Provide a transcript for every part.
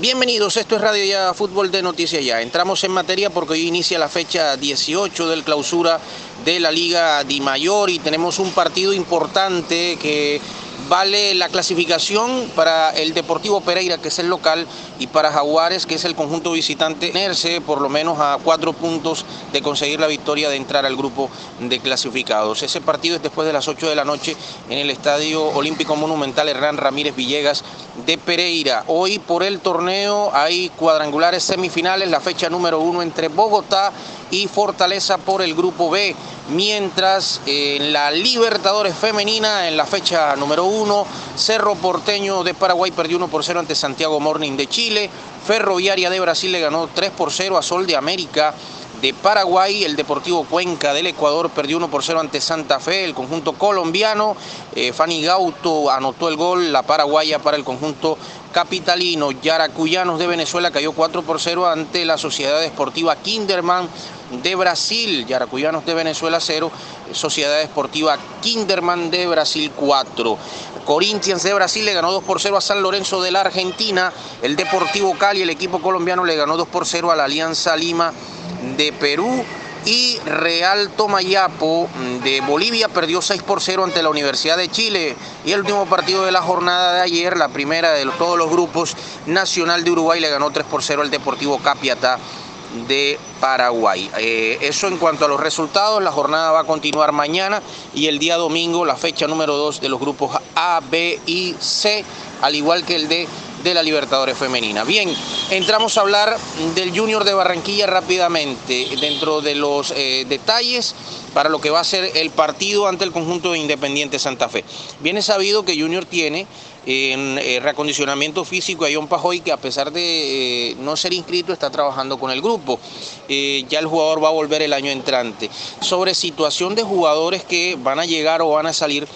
Bienvenidos, esto es Radio Ya Fútbol de Noticias Ya. Entramos en materia porque hoy inicia la fecha 18 del clausura de la Liga Di Mayor y tenemos un partido importante que vale la clasificación para el Deportivo Pereira, que es el local, y para Jaguares, que es el conjunto visitante, tenerse por lo menos a cuatro puntos de conseguir la victoria de entrar al grupo de clasificados. Ese partido es después de las 8 de la noche en el Estadio Olímpico Monumental Hernán Ramírez Villegas de Pereira. Hoy por el torneo hay cuadrangulares semifinales, la fecha número uno entre Bogotá y Fortaleza por el grupo B, mientras en la Libertadores femenina en la fecha número uno, Cerro Porteño de Paraguay perdió 1 por 0 ante Santiago Morning de Chile, Ferroviaria de Brasil le ganó 3 por 0 a Sol de América de Paraguay, el Deportivo Cuenca del Ecuador perdió 1 por 0 ante Santa Fe, el conjunto colombiano, eh, Fanny Gauto anotó el gol, la paraguaya para el conjunto capitalino, Yaracuyanos de Venezuela cayó 4 por 0 ante la Sociedad Esportiva Kinderman de Brasil, Yaracuyanos de Venezuela 0, Sociedad Esportiva Kinderman de Brasil 4. Corinthians de Brasil le ganó 2 por 0 a San Lorenzo de la Argentina, el Deportivo Cali, el equipo colombiano le ganó 2 por 0 a la Alianza Lima de Perú y Real Tomayapo de Bolivia perdió 6 por 0 ante la Universidad de Chile. Y el último partido de la jornada de ayer, la primera de todos los grupos, Nacional de Uruguay le ganó 3 por 0 al Deportivo Capiatá de Paraguay. Eh, eso en cuanto a los resultados, la jornada va a continuar mañana y el día domingo la fecha número 2 de los grupos A, B y C, al igual que el de de la Libertadores Femenina. Bien, entramos a hablar del Junior de Barranquilla rápidamente, dentro de los eh, detalles para lo que va a ser el partido ante el conjunto de Independiente Santa Fe. Viene sabido que Junior tiene en eh, reacondicionamiento físico a John Pajoy, que a pesar de eh, no ser inscrito, está trabajando con el grupo. ya el jugador va a volver el año entrante. Sobre situación de jugadores que van a llegar o van a salir,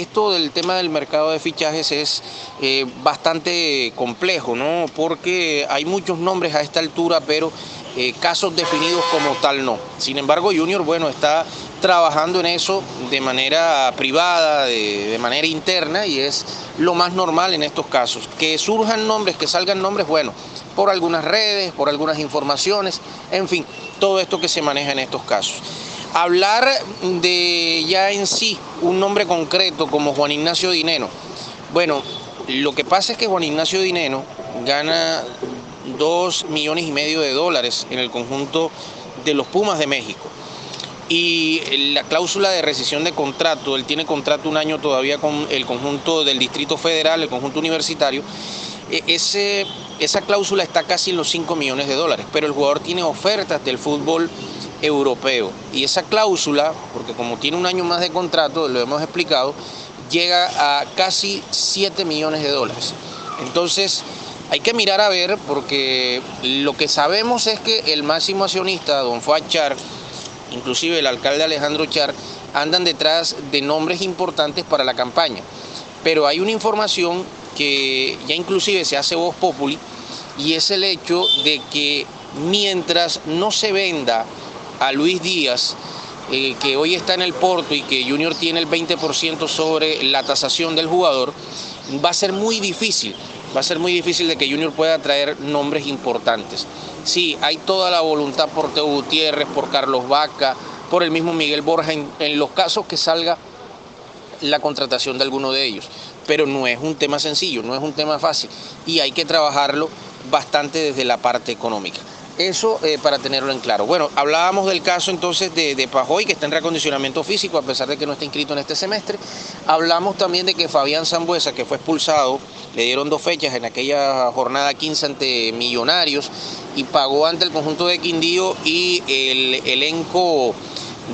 esto del tema del mercado de fichajes es eh, bastante complejo, ¿no? Porque hay muchos nombres a esta altura, pero eh, casos definidos como tal no. Sin embargo, Junior, bueno, está trabajando en eso de manera privada, de, de, manera interna, y es lo más normal en estos casos. Que surjan nombres, que salgan nombres, bueno, por algunas redes, por algunas informaciones, en fin, todo esto que se maneja en estos casos. Hablar de ya en sí un nombre concreto como Juan Ignacio Dineno. Bueno, lo que pasa es que Juan Ignacio Dineno gana dos millones y medio de dólares en el conjunto de los Pumas de México. Y la cláusula de rescisión de contrato, él tiene contrato un año todavía con el conjunto del Distrito Federal, el conjunto universitario, e, esa cláusula está casi en los 5 millones de dólares, pero el jugador tiene ofertas del fútbol europeo. Y esa cláusula, porque como tiene un año más de contrato, lo hemos explicado, llega a casi 7 millones de dólares. Entonces, hay que mirar a ver, porque lo que sabemos es que el máximo accionista, don Fuad Char, inclusive el alcalde Alejandro Char, andan detrás de nombres importantes para la campaña. Pero hay una información que ya inclusive se hace voz populi, y es el hecho de que mientras no se venda a Luis Díaz, eh, que hoy está en el Porto y que Junior tiene el 20% sobre la tasación del jugador, va a ser muy difícil, va a ser muy difícil de que Junior pueda traer nombres importantes. Sí, hay toda la voluntad por Teo Gutiérrez, por Carlos Vaca, por el mismo Miguel Borja, en, en los casos que salga la contratación de alguno de ellos. Pero no es un tema sencillo, no es un tema fácil y hay que trabajarlo bastante desde la parte económica. Eso eh, para tenerlo en claro. Bueno, hablábamos del caso entonces de, de, Pajoy, que está en reacondicionamiento físico, a pesar de que no está inscrito en este semestre. Hablamos también de que Fabián Zambuesa, que fue expulsado, le dieron dos fechas en aquella jornada 15 ante Millonarios y pagó ante el conjunto de Quindío y el elenco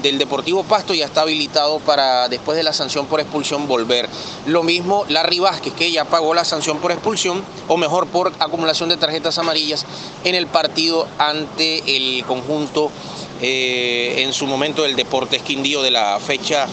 del Deportivo Pasto ya está habilitado para después de la sanción por expulsión volver. Lo mismo Larry Vázquez, que ya pagó la sanción por expulsión, o mejor por acumulación de tarjetas amarillas en el partido ante el conjunto eh, en su momento del Deportes Quindío de la fecha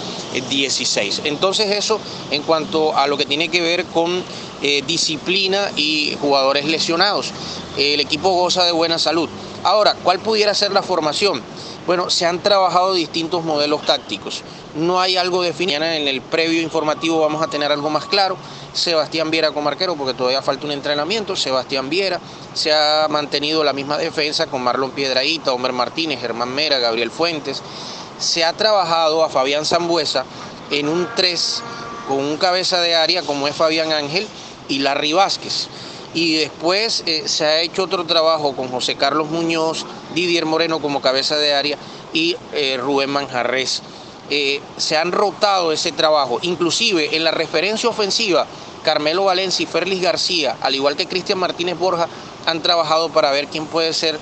16. Entonces eso en cuanto a lo que tiene que ver con eh, disciplina y jugadores lesionados. El equipo goza de buena salud. Ahora, ¿cuál pudiera ser la formación? Bueno, se han trabajado distintos modelos tácticos. No hay algo definido. En el previo informativo vamos a tener algo más claro. Sebastián Viera como arquero, porque todavía falta un entrenamiento. Sebastián Viera se ha mantenido la misma defensa con Marlon Piedraíta, Homer Martínez, Germán Mera, Gabriel Fuentes. Se ha trabajado a Fabián Zambuesa en un 3 con un cabeza de área como es Fabián Ángel y Larry Vázquez. Y después eh, se ha hecho otro trabajo con José Carlos Muñoz, Didier Moreno como cabeza de área y eh, Rubén Manjarres. Eh, se han rotado ese trabajo, inclusive en la referencia ofensiva, Carmelo Valencia y Félix García, al igual que Cristian Martínez Borja, han trabajado para ver quién puede ser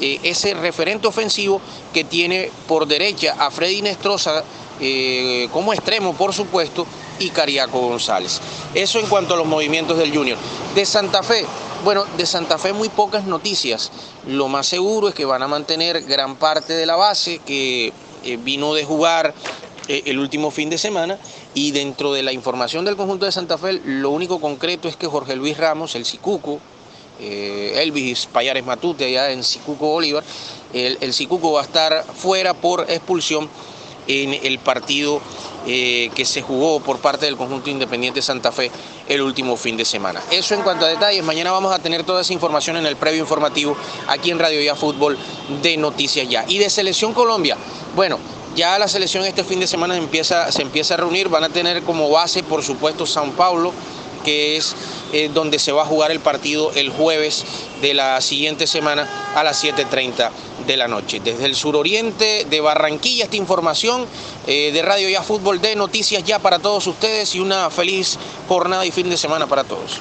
ese referente ofensivo que tiene por derecha a Freddy Nestroza como extremo, por supuesto, y Cariaco González. Eso en cuanto a los movimientos del Junior. De Santa Fe, bueno, de Santa Fe muy pocas noticias. Lo más seguro es que van a mantener gran parte de la base que eh, vino de jugar eh, el último fin de semana y dentro de la información del conjunto de Santa Fe lo único concreto es que Jorge Luis Ramos, el Sicuco, eh, Elvis Payares Matute allá en Sicuco Bolívar, el, el Sicuco va a estar fuera por expulsión en el partido eh, que se jugó por parte del conjunto Independiente Santa Fe el último fin de semana. Eso en cuanto a detalles, mañana vamos a tener toda esa información en el previo informativo aquí en Radio Ya Fútbol de Noticias Ya. Y de Selección Colombia, bueno, ya la selección este fin de semana empieza, se empieza a reunir, van a tener como base, por supuesto, San Paulo, que es eh, donde se va a jugar el partido el jueves de la siguiente semana a las 7.30 de la noche. Desde el suroriente de Barranquilla, esta información eh, de Radio Ya Fútbol de Noticias Ya para todos ustedes y una feliz jornada y fin de semana para todos.